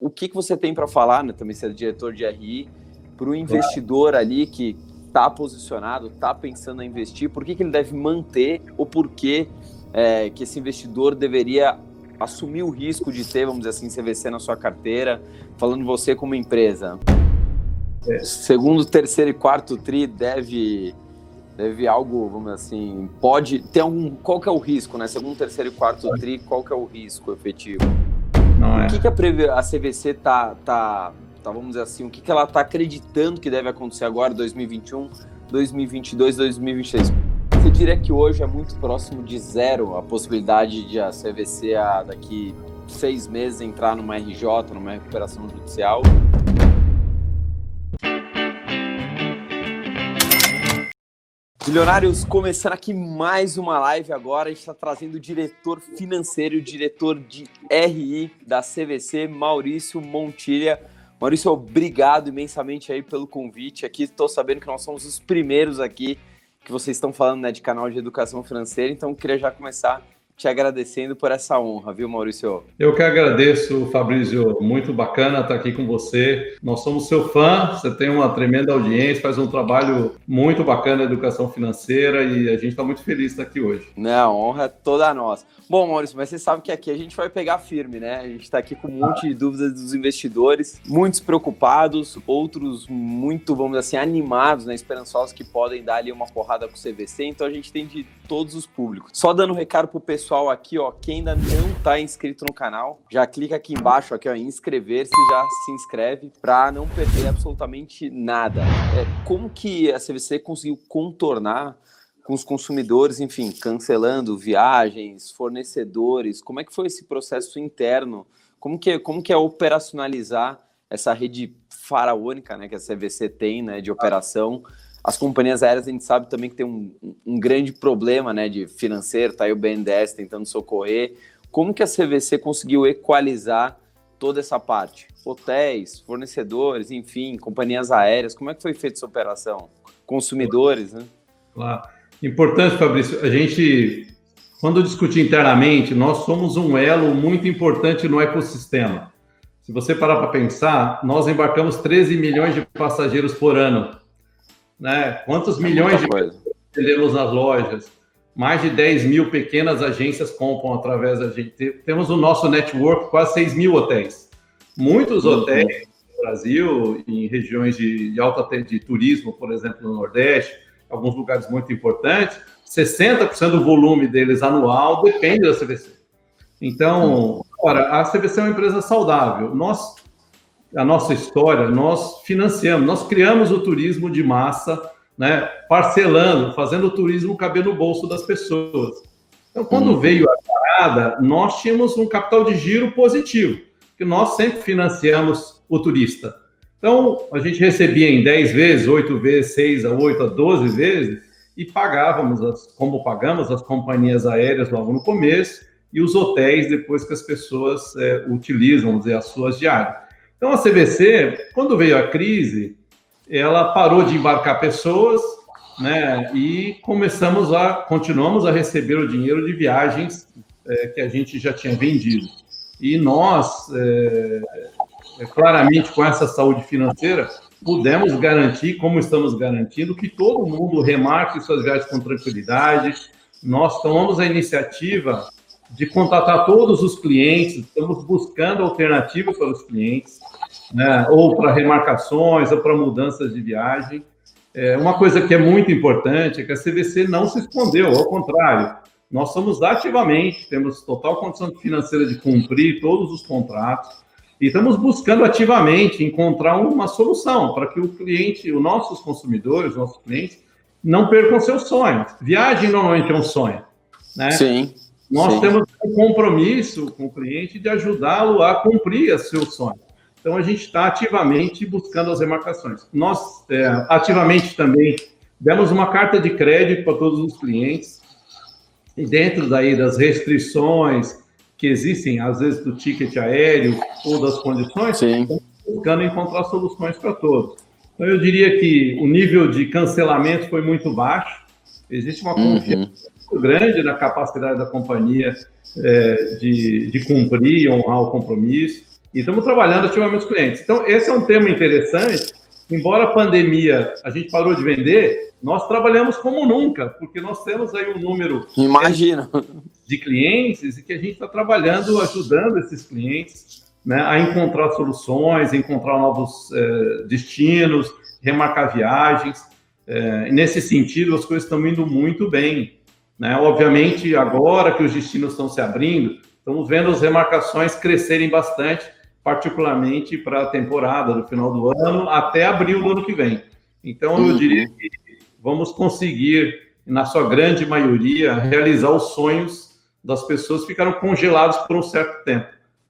o que, que você tem para falar, né, também ser diretor de RI, para o investidor claro. ali que está posicionado, está pensando em investir, por que, que ele deve manter ou por que, é, que esse investidor deveria assumir o risco de ter, vamos dizer assim, CVC na sua carteira, falando você como empresa? É. Segundo, terceiro e quarto tri deve deve algo, vamos dizer assim, pode ter algum, qual que é o risco, né? Segundo, terceiro e quarto tri, qual que é o risco efetivo? Não é. O que, que a, a CVC tá, tá, tá, vamos dizer assim, o que, que ela tá acreditando que deve acontecer agora, 2021, 2022, 2023? Você diria que hoje é muito próximo de zero a possibilidade de a CVC a, daqui seis meses entrar numa RJ, numa recuperação judicial? Milionários, começando aqui mais uma live agora. A gente está trazendo o diretor financeiro, o diretor de RI da CVC, Maurício Montilha. Maurício, obrigado imensamente aí pelo convite aqui. Estou sabendo que nós somos os primeiros aqui que vocês estão falando né, de canal de educação financeira, então queria já começar te agradecendo por essa honra, viu, Maurício? Eu que agradeço, Fabrício. Muito bacana estar aqui com você. Nós somos seu fã, você tem uma tremenda audiência, faz um trabalho muito bacana na educação financeira e a gente está muito feliz de estar aqui hoje. Não, honra é toda nossa. Bom, Maurício, mas você sabe que aqui a gente vai pegar firme, né? A gente está aqui com um monte de dúvidas dos investidores, muitos preocupados, outros muito, vamos dizer assim, animados, né? Esperançosos que podem dar ali uma porrada com o CVC. Então a gente tem de todos os públicos. Só dando um recado pro pessoal pessoal aqui, ó, quem ainda não está inscrito no canal, já clica aqui embaixo, aqui, ó, em inscrever-se, já se inscreve para não perder absolutamente nada. É, como que a CVC conseguiu contornar com os consumidores, enfim, cancelando viagens, fornecedores? Como é que foi esse processo interno? Como que, como que é operacionalizar essa rede faraônica, né, que a CVC tem, né, de operação? As companhias aéreas a gente sabe também que tem um, um grande problema né, de financeiro, tá aí o BNDES tentando socorrer. Como que a CVC conseguiu equalizar toda essa parte? Hotéis, fornecedores, enfim, companhias aéreas, como é que foi feita essa operação? Consumidores, né? Claro. Importante, Fabrício, a gente, quando discutir internamente, nós somos um elo muito importante no ecossistema. Se você parar para pensar, nós embarcamos 13 milhões de passageiros por ano né? Quantos é milhões de vendemos nas lojas? Mais de 10 mil pequenas agências compram através da gente. Temos o nosso network, quase 6 mil hotéis. Muitos uhum. hotéis no Brasil, em regiões de, de alta de turismo, por exemplo, no Nordeste, alguns lugares muito importantes, 60% do volume deles anual depende da CVC. Então, ora, a CVC é uma empresa saudável. Nós a nossa história, nós financiamos, nós criamos o turismo de massa, né, parcelando, fazendo o turismo caber no bolso das pessoas. Então, quando uhum. veio a parada, nós tínhamos um capital de giro positivo, que nós sempre financiamos o turista. Então, a gente recebia em 10 vezes, 8 vezes, 6 a 8 a 12 vezes, e pagávamos, as, como pagamos as companhias aéreas logo no começo, e os hotéis depois que as pessoas é, utilizam, vamos dizer, as suas diárias. Então, a CVC, quando veio a crise, ela parou de embarcar pessoas, né? E começamos a, continuamos a receber o dinheiro de viagens é, que a gente já tinha vendido. E nós, é, é, claramente, com essa saúde financeira, pudemos garantir, como estamos garantindo, que todo mundo remarque suas viagens com tranquilidade. Nós tomamos a iniciativa de contatar todos os clientes, estamos buscando alternativas para os clientes né, ou para remarcações, ou para mudanças de viagem. É, uma coisa que é muito importante é que a CVC não se escondeu, ao contrário, nós somos ativamente, temos total condição financeira de cumprir todos os contratos e estamos buscando ativamente encontrar uma solução para que o cliente, os nossos consumidores, os nossos clientes, não percam seus sonhos. Viagem normalmente é um sonho, né? Sim. Nós sim. temos um compromisso com o cliente de ajudá-lo a cumprir seu sonho. Então, a gente está ativamente buscando as remarcações. Nós, é, ativamente também, demos uma carta de crédito para todos os clientes, e dentro daí das restrições que existem, às vezes, do ticket aéreo ou das condições, buscando encontrar soluções para todos. Então, eu diria que o nível de cancelamento foi muito baixo, existe uma confiança uhum. muito grande na capacidade da companhia é, de, de cumprir e honrar o compromisso. E estamos trabalhando ativamente com os clientes. Então, esse é um tema interessante. Embora a pandemia a gente parou de vender, nós trabalhamos como nunca, porque nós temos aí um número Imagina. de clientes e que a gente está trabalhando, ajudando esses clientes né, a encontrar soluções, encontrar novos eh, destinos, remarcar viagens. Eh, nesse sentido, as coisas estão indo muito bem. Né? Obviamente, agora que os destinos estão se abrindo, estamos vendo as remarcações crescerem bastante, particularmente para a temporada do final do ano, até abril do ano que vem. Então, eu diria que vamos conseguir, na sua grande maioria, realizar os sonhos das pessoas que ficaram congelados por um certo tempo,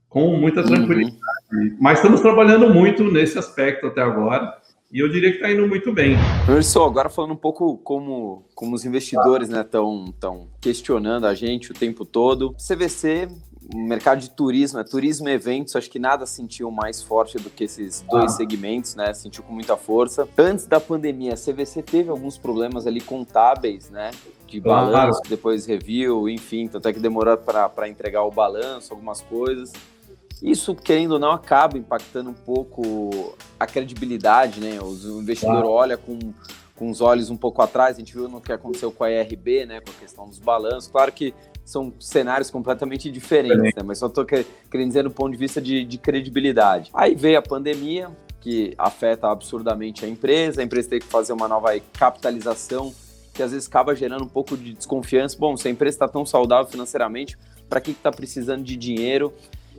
com muita tranquilidade. Uhum. Mas estamos trabalhando muito nesse aspecto até agora. E eu diria que está indo muito bem. Professor, agora falando um pouco como, como os investidores estão né, tão questionando a gente o tempo todo. CVC, mercado de turismo, é turismo e eventos, acho que nada sentiu mais forte do que esses dois ah. segmentos, né? Sentiu com muita força. Antes da pandemia, a CVC teve alguns problemas ali contábeis, né? De balanço, claro. depois review, enfim, tanto é que demorou para entregar o balanço, algumas coisas. Isso, querendo ou não, acaba impactando um pouco a credibilidade, né? O investidor claro. olha com, com os olhos um pouco atrás, a gente viu no que aconteceu com a ERB, né? Com a questão dos balanços. Claro que são cenários completamente diferentes, né? Mas só estou querendo dizer no ponto de vista de, de credibilidade. Aí veio a pandemia, que afeta absurdamente a empresa, a empresa tem que fazer uma nova capitalização, que às vezes acaba gerando um pouco de desconfiança. Bom, se a empresa está tão saudável financeiramente, para que está precisando de dinheiro?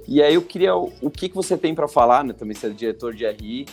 E aí eu queria, o que, que você tem para falar, né, também ser é diretor de RI,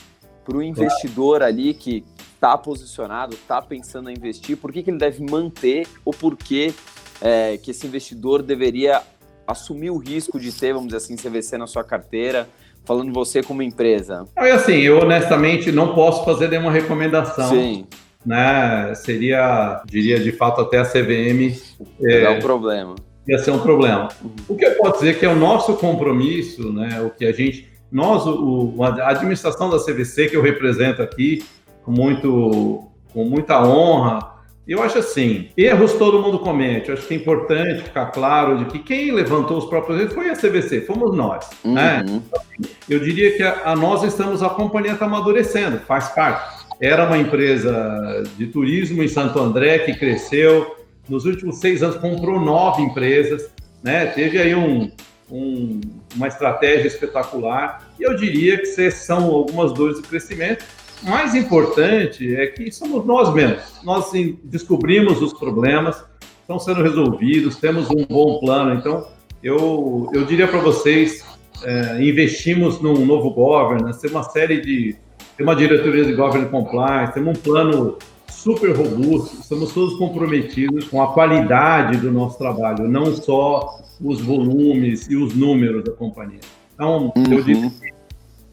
para o investidor ali que está posicionado, está pensando em investir, por que, que ele deve manter ou por que, é, que esse investidor deveria assumir o risco de ter, vamos dizer assim, CVC na sua carteira, falando você como empresa? É assim, eu honestamente não posso fazer nenhuma recomendação. Sim. Né? Seria, diria de fato, até a CVM. É, é um problema ia ser um problema. O que eu posso dizer que é o nosso compromisso, né, o que a gente, nós, o, a administração da CVC que eu represento aqui, com, muito, com muita honra, eu acho assim, erros todo mundo comete. Eu acho que é importante ficar claro de que quem levantou os próprios erros foi a CVC, fomos nós. Né? Uhum. Né? Eu diria que a, a nós estamos, a companhia está amadurecendo, faz parte. Era uma empresa de turismo em Santo André que cresceu, nos últimos seis anos comprou nove empresas, né? Teve aí um, um, uma estratégia espetacular. E eu diria que são algumas dores de crescimento. Mais importante é que somos nós mesmos. Nós descobrimos os problemas, estão sendo resolvidos, temos um bom plano. Então, eu, eu diria para vocês, é, investimos num novo governance, tem uma série de... Tem uma diretoria de governance compliance, temos um plano super robusto, estamos todos comprometidos com a qualidade do nosso trabalho, não só os volumes e os números da companhia. Então, uhum. eu digo que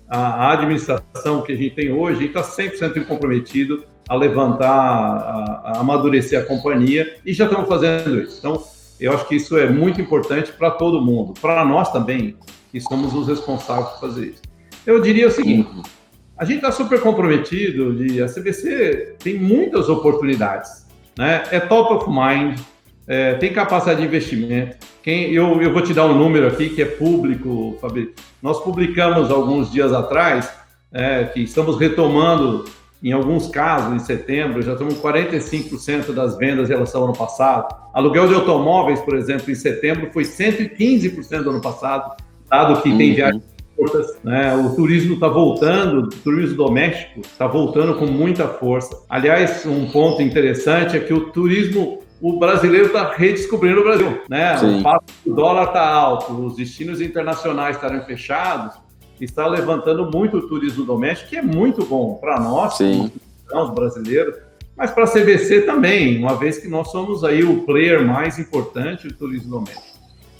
a administração que a gente tem hoje está 100% comprometido a levantar, a, a amadurecer a companhia e já estamos fazendo isso. Então, eu acho que isso é muito importante para todo mundo, para nós também, que somos os responsáveis por fazer isso. Eu diria o seguinte: uhum. A gente está super comprometido de a CBC tem muitas oportunidades, né? É top of mind, é, tem capacidade de investimento. Quem, eu, eu vou te dar um número aqui que é público, Fabi. Nós publicamos alguns dias atrás é, que estamos retomando, em alguns casos, em setembro, já estamos com 45% das vendas em relação ao ano passado. Aluguel de automóveis, por exemplo, em setembro foi 115% do ano passado, dado que uhum. tem viagem né? O turismo está voltando, o turismo doméstico está voltando com muita força. Aliás, um ponto interessante é que o turismo o brasileiro está redescobrindo o Brasil, né? Sim. O fato que o dólar está alto, os destinos internacionais estarem fechados, está levantando muito o turismo doméstico, que é muito bom para nós, os brasileiros, mas para a CBC também, uma vez que nós somos aí o player mais importante do turismo doméstico.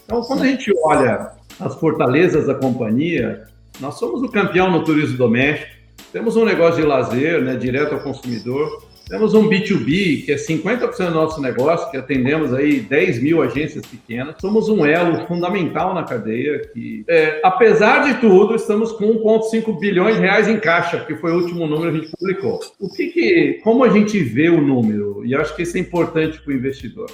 Então, quando a gente olha as fortalezas da companhia, nós somos o campeão no turismo doméstico, temos um negócio de lazer, né, direto ao consumidor, temos um B2B, que é 50% do nosso negócio, que atendemos aí 10 mil agências pequenas. Somos um elo fundamental na cadeia, que, é, apesar de tudo, estamos com 1,5 bilhões de reais em caixa, que foi o último número que a gente publicou. O que, que como a gente vê o número? E acho que isso é importante para o investidor.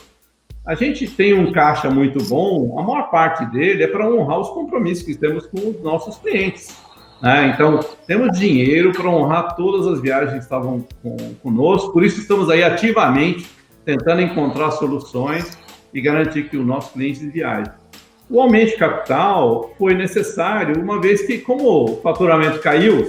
A gente tem um caixa muito bom, a maior parte dele é para honrar os compromissos que temos com os nossos clientes. Né? Então, temos dinheiro para honrar todas as viagens que estavam com, conosco, por isso estamos aí ativamente tentando encontrar soluções e garantir que o nosso cliente viaje. O aumento de capital foi necessário, uma vez que, como o faturamento caiu,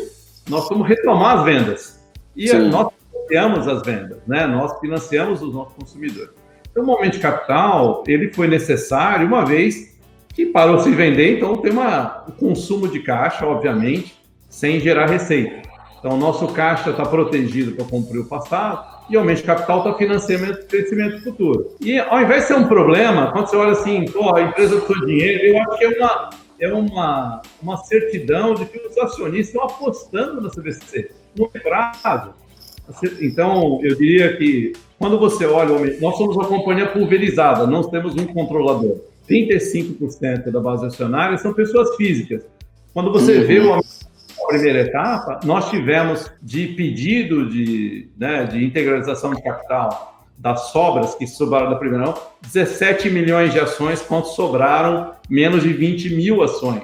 nós vamos retomar as vendas. E Sim. nós financiamos as vendas, né? nós financiamos os nossos consumidores. Então, o aumento de capital, ele foi necessário, uma vez que parou de se vender, então tem uma, um consumo de caixa, obviamente, sem gerar receita. Então, o nosso caixa está protegido para cumprir o passado e aumento de capital está financiando o crescimento futuro. E ao invés de ser um problema, quando você olha assim, pô, a empresa precisou dinheiro, eu acho que é uma, é uma, uma certidão de que os acionistas estão apostando na CVC, no prazo. Então, eu diria que quando você olha, nós somos uma companhia pulverizada, não temos um controlador. 35% da base acionária são pessoas físicas. Quando você uhum. vê o primeira etapa, nós tivemos de pedido de, né, de integralização de capital das sobras que sobraram da primeira mão, 17 milhões de ações, quanto sobraram menos de 20 mil ações.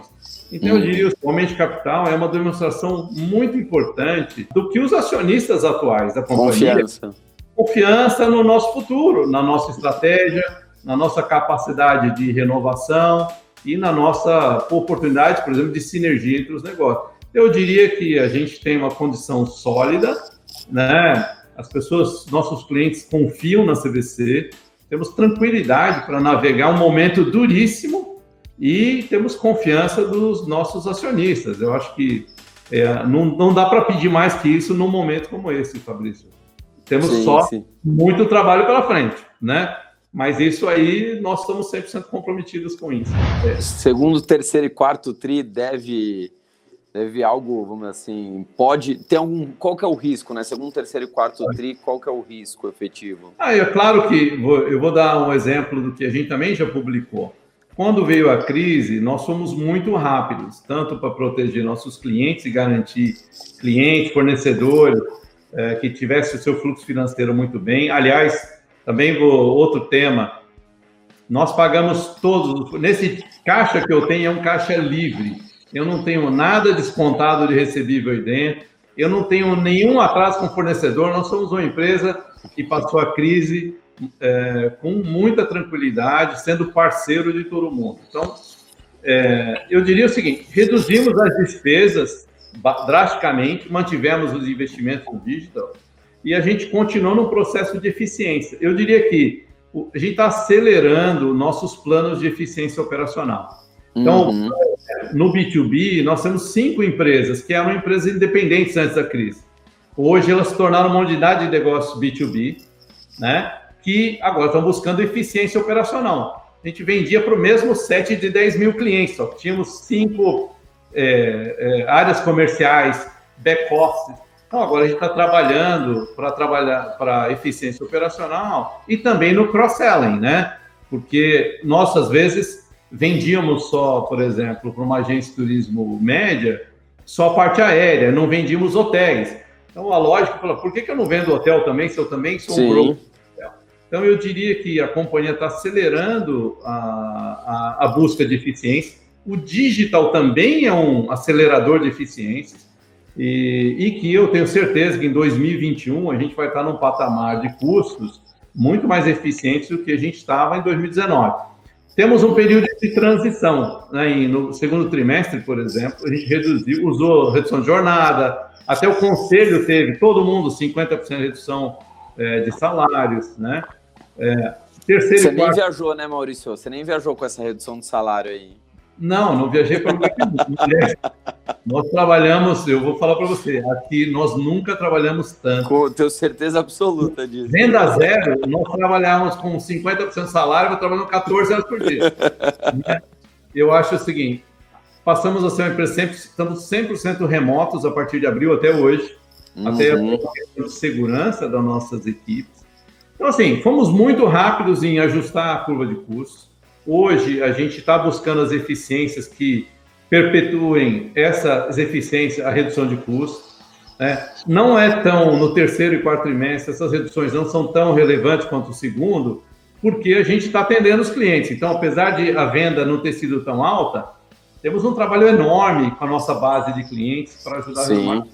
Então, eu uhum. diria que o aumento de capital é uma demonstração muito importante do que os acionistas atuais da companhia... Confiança. Confiança no nosso futuro, na nossa estratégia, na nossa capacidade de renovação e na nossa oportunidade, por exemplo, de sinergia entre os negócios. Eu diria que a gente tem uma condição sólida, né? As pessoas, nossos clientes confiam na CVC, temos tranquilidade para navegar um momento duríssimo e temos confiança dos nossos acionistas. Eu acho que é, não, não dá para pedir mais que isso num momento como esse, Fabrício. Temos sim, só sim. muito trabalho pela frente, né? Mas isso aí, nós estamos 100% comprometidos com isso. É. Segundo, terceiro e quarto TRI deve, deve algo, vamos dizer assim, pode ter algum. Qual que é o risco, né? Segundo, terceiro e quarto TRI, qual que é o risco efetivo? Ah, é claro que vou, eu vou dar um exemplo do que a gente também já publicou. Quando veio a crise, nós fomos muito rápidos, tanto para proteger nossos clientes e garantir clientes, fornecedores, é, que tivesse o seu fluxo financeiro muito bem. Aliás, também vou, outro tema, nós pagamos todos, nesse caixa que eu tenho é um caixa livre, eu não tenho nada descontado de recebível aí dentro, eu não tenho nenhum atraso com fornecedor, nós somos uma empresa que passou a crise é, com muita tranquilidade, sendo parceiro de todo mundo. Então, é, eu diria o seguinte: reduzimos as despesas drasticamente, mantivemos os investimentos no digital, e a gente continua no processo de eficiência. Eu diria que a gente está acelerando nossos planos de eficiência operacional. Então, uhum. no B2B, nós temos cinco empresas que eram empresas independentes antes da crise. Hoje elas se tornaram uma unidade de negócio B2B, né? Que agora estão buscando eficiência operacional. A gente vendia para o mesmo set de 10 mil clientes, só tínhamos cinco é, é, áreas comerciais, back-office, então, agora a gente está trabalhando para trabalhar para eficiência operacional e também no cross-selling, né? Porque nós, às vezes, vendíamos só, por exemplo, para uma agência de turismo média, só a parte aérea, não vendíamos hotéis. Então, a lógica fala, por que, que eu não vendo hotel também, se eu também sou um grupo? Então, eu diria que a companhia está acelerando a, a, a busca de eficiência. O digital também é um acelerador de eficiências. E, e, que eu tenho certeza que em 2021 a gente vai estar num patamar de custos muito mais eficientes do que a gente estava em 2019. Temos um período de transição. Né? no segundo trimestre, por exemplo, a gente reduziu, usou redução de jornada, até o conselho teve, todo mundo, 50% de redução é, de salários. Né? É, terceiro Você quarto... nem viajou, né, Maurício? Você nem viajou com essa redução de salário aí. Não, não viajei para lugar Nós trabalhamos, eu vou falar para você, aqui nós nunca trabalhamos tanto. Com, tenho certeza absoluta disso. Venda zero, nós trabalhamos com 50% de salário, eu trabalhando 14 horas por dia. Né? eu acho o seguinte, passamos a ser uma empresa, sempre, estamos 100% remotos a partir de abril até hoje, uhum. até a questão de segurança das nossas equipes. Então, assim, fomos muito rápidos em ajustar a curva de custos Hoje, a gente está buscando as eficiências que perpetuem essas eficiências, a redução de custos. Né? Não é tão, no terceiro e quarto trimestre, essas reduções não são tão relevantes quanto o segundo, porque a gente está atendendo os clientes. Então, apesar de a venda não ter sido tão alta, temos um trabalho enorme com a nossa base de clientes para ajudar Sim. a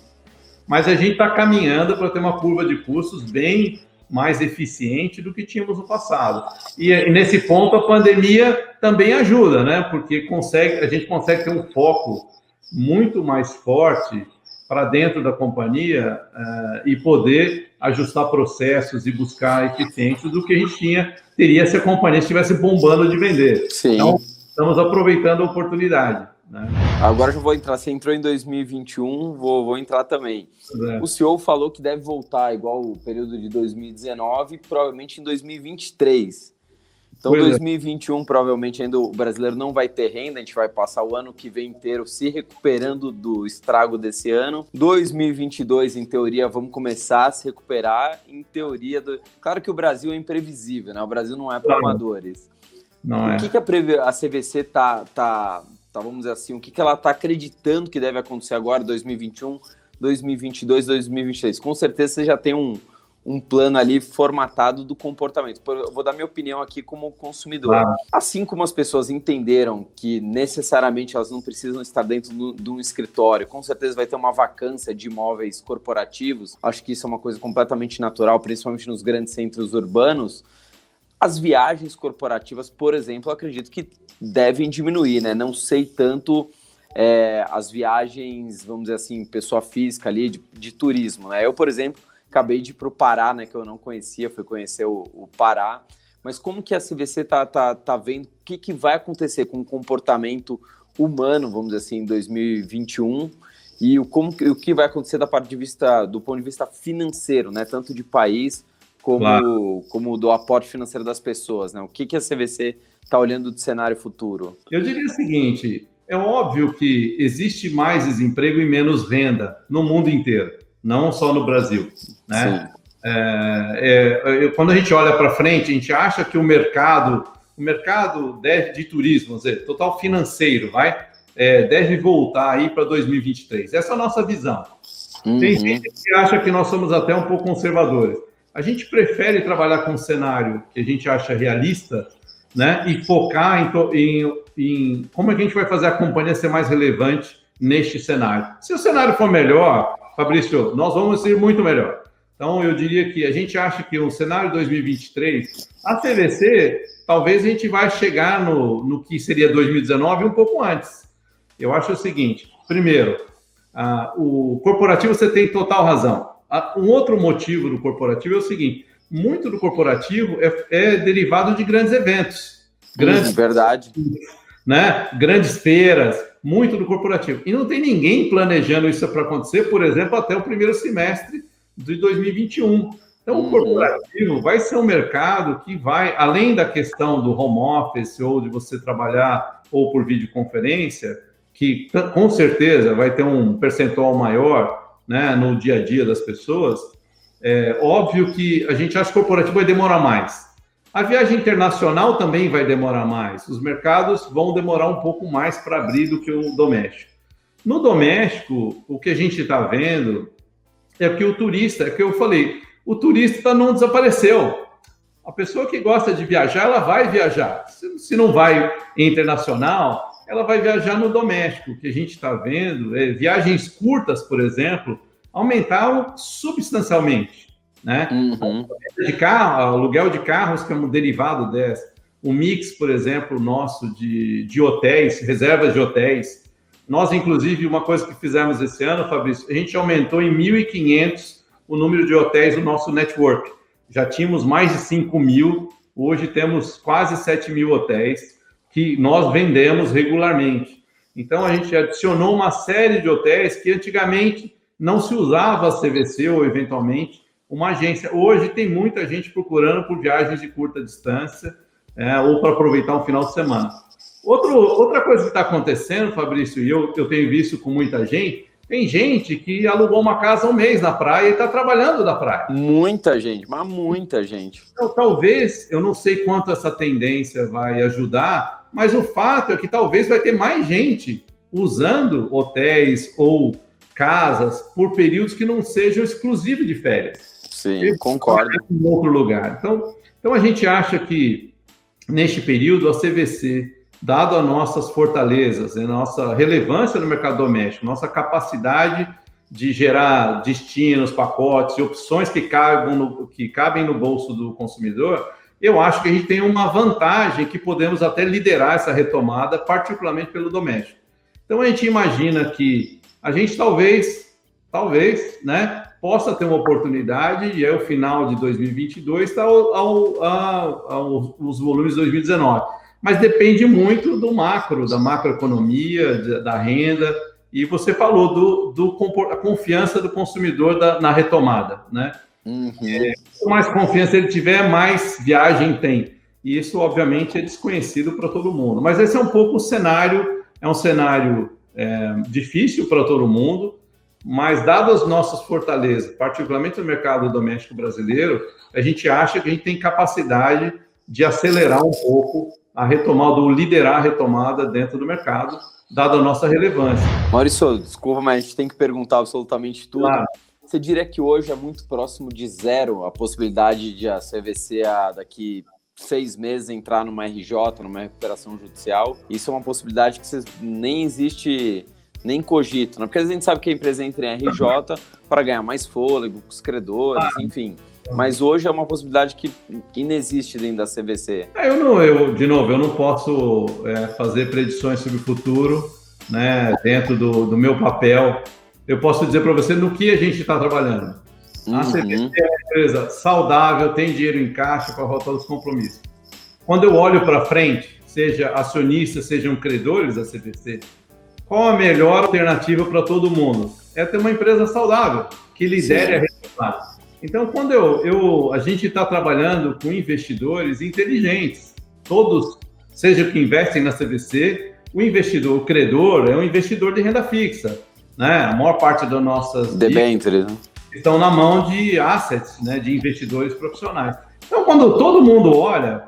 Mas a gente está caminhando para ter uma curva de custos bem mais eficiente do que tínhamos no passado. E, nesse ponto a pandemia também ajuda, né? Porque consegue, a gente consegue ter um foco muito mais forte para dentro da companhia uh, e poder ajustar processos e buscar eficiência do que a gente tinha teria se a companhia estivesse bombando de vender. Sim. Então, estamos aproveitando a oportunidade. Né? Agora já vou entrar. Você entrou em 2021, vou, vou entrar também. É. O senhor falou que deve voltar igual o período de 2019, provavelmente em 2023. Então, pois 2021, é. provavelmente ainda o brasileiro não vai ter renda, a gente vai passar o ano que vem inteiro se recuperando do estrago desse ano. 2022, em teoria, vamos começar a se recuperar. Em teoria, do... claro que o Brasil é imprevisível, né? O Brasil não é para amadores. Não o é. que, que a, a CVC tá, tá tá, vamos dizer assim, o que, que ela está acreditando que deve acontecer agora, 2021, 2022, 2023. Com certeza você já tem um, um plano ali formatado do comportamento. Eu vou dar minha opinião aqui como consumidor. Ah. Assim como as pessoas entenderam que necessariamente elas não precisam estar dentro de um escritório, com certeza vai ter uma vacância de imóveis corporativos. Acho que isso é uma coisa completamente natural, principalmente nos grandes centros urbanos. As viagens corporativas, por exemplo, acredito que devem diminuir, né? Não sei tanto é, as viagens, vamos dizer assim, pessoa física ali, de, de turismo, né? Eu, por exemplo, acabei de ir para o Pará, né? Que eu não conhecia, fui conhecer o, o Pará. Mas como que a CVC tá, tá, tá vendo? O que, que vai acontecer com o comportamento humano, vamos dizer assim, em 2021? E o, como, o que vai acontecer da parte de vista, do ponto de vista financeiro, né? Tanto de país como, claro. como do aporte financeiro das pessoas, né? O que, que a CVC está olhando do cenário futuro? Eu diria o seguinte: é óbvio que existe mais desemprego e menos renda no mundo inteiro, não só no Brasil, né? É, é, quando a gente olha para frente, a gente acha que o mercado, o mercado deve, de turismo, vamos dizer, total financeiro, vai, é, deve voltar aí para 2023. Essa é a nossa visão. Uhum. Tem gente que acha que nós somos até um pouco conservadores. A gente prefere trabalhar com um cenário que a gente acha realista, né? E focar em, em, em como é que a gente vai fazer a companhia ser mais relevante neste cenário. Se o cenário for melhor, Fabrício, nós vamos ser muito melhor. Então, eu diria que a gente acha que o cenário 2023, a CVC, talvez a gente vai chegar no, no que seria 2019 um pouco antes. Eu acho o seguinte: primeiro, uh, o corporativo você tem total razão. Um outro motivo do corporativo é o seguinte: muito do corporativo é, é derivado de grandes eventos. Grandes, Sim, verdade. Né? Grandes feiras, muito do corporativo. E não tem ninguém planejando isso para acontecer, por exemplo, até o primeiro semestre de 2021. Então, uhum. o corporativo vai ser um mercado que vai, além da questão do home office ou de você trabalhar ou por videoconferência, que com certeza vai ter um percentual maior né, no dia a dia das pessoas, é óbvio que a gente acha que o corporativo vai demorar mais. A viagem internacional também vai demorar mais. Os mercados vão demorar um pouco mais para abrir do que o doméstico. No doméstico, o que a gente está vendo é que o turista, é que eu falei, o turista não desapareceu. A pessoa que gosta de viajar, ela vai viajar. Se não vai internacional, ela vai viajar no doméstico. O que a gente está vendo é viagens curtas, por exemplo, aumentaram substancialmente. Né? Uhum. De carro, aluguel de carros, que é um derivado dessa. O mix, por exemplo, nosso de, de hotéis, reservas de hotéis. Nós, inclusive, uma coisa que fizemos esse ano, Fabrício, a gente aumentou em 1.500 o número de hotéis do nosso network. Já tínhamos mais de 5 mil, hoje temos quase 7 mil hotéis que nós vendemos regularmente. Então, a gente adicionou uma série de hotéis que antigamente não se usava a CVC ou, eventualmente, uma agência. Hoje tem muita gente procurando por viagens de curta distância é, ou para aproveitar um final de semana. Outro, outra coisa que está acontecendo, Fabrício, e eu, eu tenho visto com muita gente, tem gente que alugou uma casa um mês na praia e está trabalhando da praia. Muita gente, mas muita gente. Então, talvez, eu não sei quanto essa tendência vai ajudar, mas o fato é que talvez vai ter mais gente usando hotéis ou casas por períodos que não sejam exclusivos de férias. Sim, concordo. Em outro lugar. Então, Então a gente acha que neste período a CVC, dado as nossas fortalezas, a nossa relevância no mercado doméstico, nossa capacidade de gerar destinos, pacotes e opções que, cabem no, que cabem no bolso do consumidor, eu acho que a gente tem uma vantagem que podemos até liderar essa retomada, particularmente pelo doméstico. Então a gente imagina que a gente talvez, talvez, né, possa ter uma oportunidade e é o final de 2022 está aos volumes de 2019. Mas depende muito do macro, da macroeconomia, da renda. E você falou do, do confiança do consumidor da, na retomada, né? Uhum. É, quanto mais confiança ele tiver, mais viagem tem. E isso, obviamente, é desconhecido para todo mundo. Mas esse é um pouco o cenário, é um cenário é, difícil para todo mundo, mas dadas as nossas fortalezas, particularmente no mercado doméstico brasileiro, a gente acha que a gente tem capacidade de acelerar um pouco a retomada, ou liderar a retomada dentro do mercado, dada a nossa relevância. Maurício, desculpa, mas a gente tem que perguntar absolutamente tudo. Claro. Você diria que hoje é muito próximo de zero a possibilidade de a CVC a, daqui seis meses entrar numa RJ, numa recuperação judicial? Isso é uma possibilidade que vocês, nem existe, nem cogito, né? Porque a gente sabe que a empresa entra em RJ para ganhar mais fôlego com os credores, ah. enfim. Mas hoje é uma possibilidade que inexiste dentro da CVC. É, eu não, eu, de novo, eu não posso é, fazer predições sobre o futuro, né? Dentro do, do meu papel eu posso dizer para você no que a gente está trabalhando. Uhum. A CVC é uma empresa saudável, tem dinheiro em caixa para voltar os compromissos. Quando eu olho para frente, seja acionistas, sejam credores da CVC, qual a melhor alternativa para todo mundo? É ter uma empresa saudável, que lidere Sim. a resultado. Então, quando eu, eu a gente está trabalhando com investidores inteligentes, todos, seja que investem na CVC, o investidor, o credor, é um investidor de renda fixa né? A maior parte das nossas debêntures né? estão na mão de assets, né? De investidores profissionais. Então, quando todo mundo olha,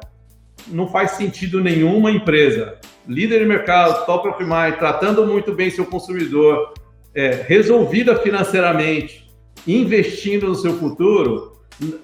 não faz sentido nenhuma empresa líder de mercado, top of mind, tratando muito bem seu consumidor, é, resolvida financeiramente, investindo no seu futuro,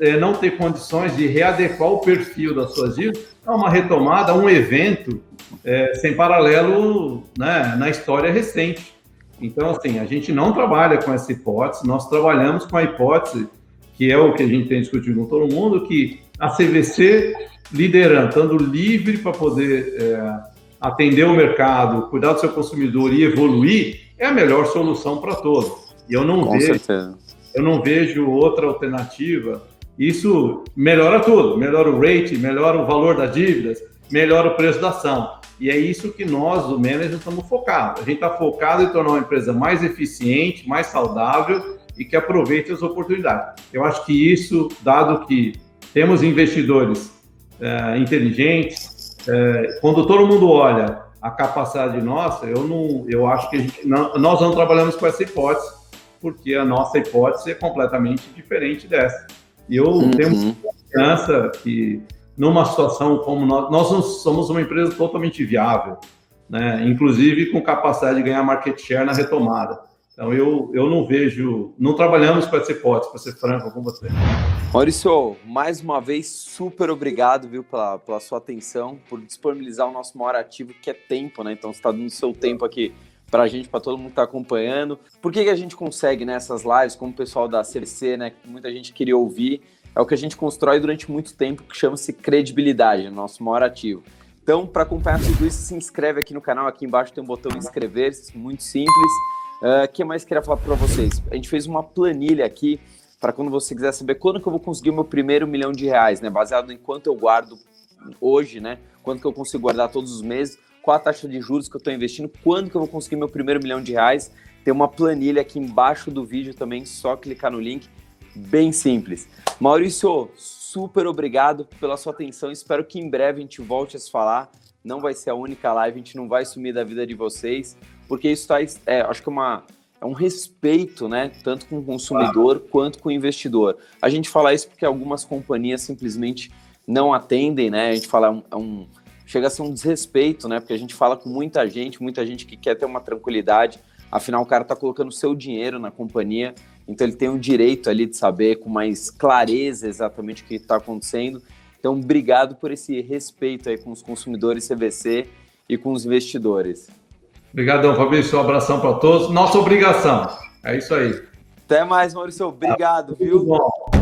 é, não ter condições de readequar o perfil das suas dívidas, é uma retomada, um evento é, sem paralelo né, na história recente. Então, assim, a gente não trabalha com essa hipótese, nós trabalhamos com a hipótese, que é o que a gente tem discutido com todo mundo, que a CVC liderando, estando livre para poder é, atender o mercado, cuidar do seu consumidor e evoluir, é a melhor solução para todos. E eu não com vejo, certeza. eu não vejo outra alternativa. Isso melhora tudo, melhora o rate, melhora o valor das dívidas, melhora o preço da ação. E é isso que nós, do manager, estamos focados. A gente está focado em tornar uma empresa mais eficiente, mais saudável e que aproveite as oportunidades. Eu acho que isso, dado que temos investidores é, inteligentes, é, quando todo mundo olha a capacidade nossa, eu não, eu acho que gente, não, nós não trabalhamos com essa hipótese, porque a nossa hipótese é completamente diferente dessa. E eu uhum. tenho confiança que numa situação como nós, nós somos uma empresa totalmente viável, né? inclusive com capacidade de ganhar market share na retomada. Então eu, eu não vejo, não trabalhamos com essa hipótese, para ser franco com você. Maurício, mais uma vez, super obrigado, viu, pela, pela sua atenção, por disponibilizar o nosso maior ativo, que é tempo, né? Então você está dando seu tempo aqui para a gente, para todo mundo que está acompanhando. Por que, que a gente consegue nessas lives, como o pessoal da CRC, né? Que muita gente queria ouvir é o que a gente constrói durante muito tempo, que chama-se credibilidade, nosso maior ativo. Então, para acompanhar tudo isso, se inscreve aqui no canal. Aqui embaixo tem um botão inscrever-se, muito simples. O uh, que mais queria falar para vocês? A gente fez uma planilha aqui para quando você quiser saber quando que eu vou conseguir o meu primeiro milhão de reais, né? Baseado em quanto eu guardo hoje, né? Quanto que eu consigo guardar todos os meses, qual a taxa de juros que eu estou investindo, quando que eu vou conseguir meu primeiro milhão de reais. Tem uma planilha aqui embaixo do vídeo também, só clicar no link bem simples. Maurício, super obrigado pela sua atenção. Espero que em breve a gente volte a se falar. Não vai ser a única live, a gente não vai sumir da vida de vocês, porque isso traz, é, acho que é uma, é um respeito, né? Tanto com o consumidor quanto com o investidor. A gente fala isso porque algumas companhias simplesmente não atendem, né? A gente fala é um, é um chega a ser um desrespeito, né? Porque a gente fala com muita gente, muita gente que quer ter uma tranquilidade. Afinal, o cara está colocando seu dinheiro na companhia então ele tem o direito ali de saber com mais clareza exatamente o que está acontecendo. Então, obrigado por esse respeito aí com os consumidores CVC e com os investidores. Obrigadão, Fabrício. Um abração para todos. Nossa obrigação. É isso aí. Até mais, Maurício. Obrigado, viu? Muito bom.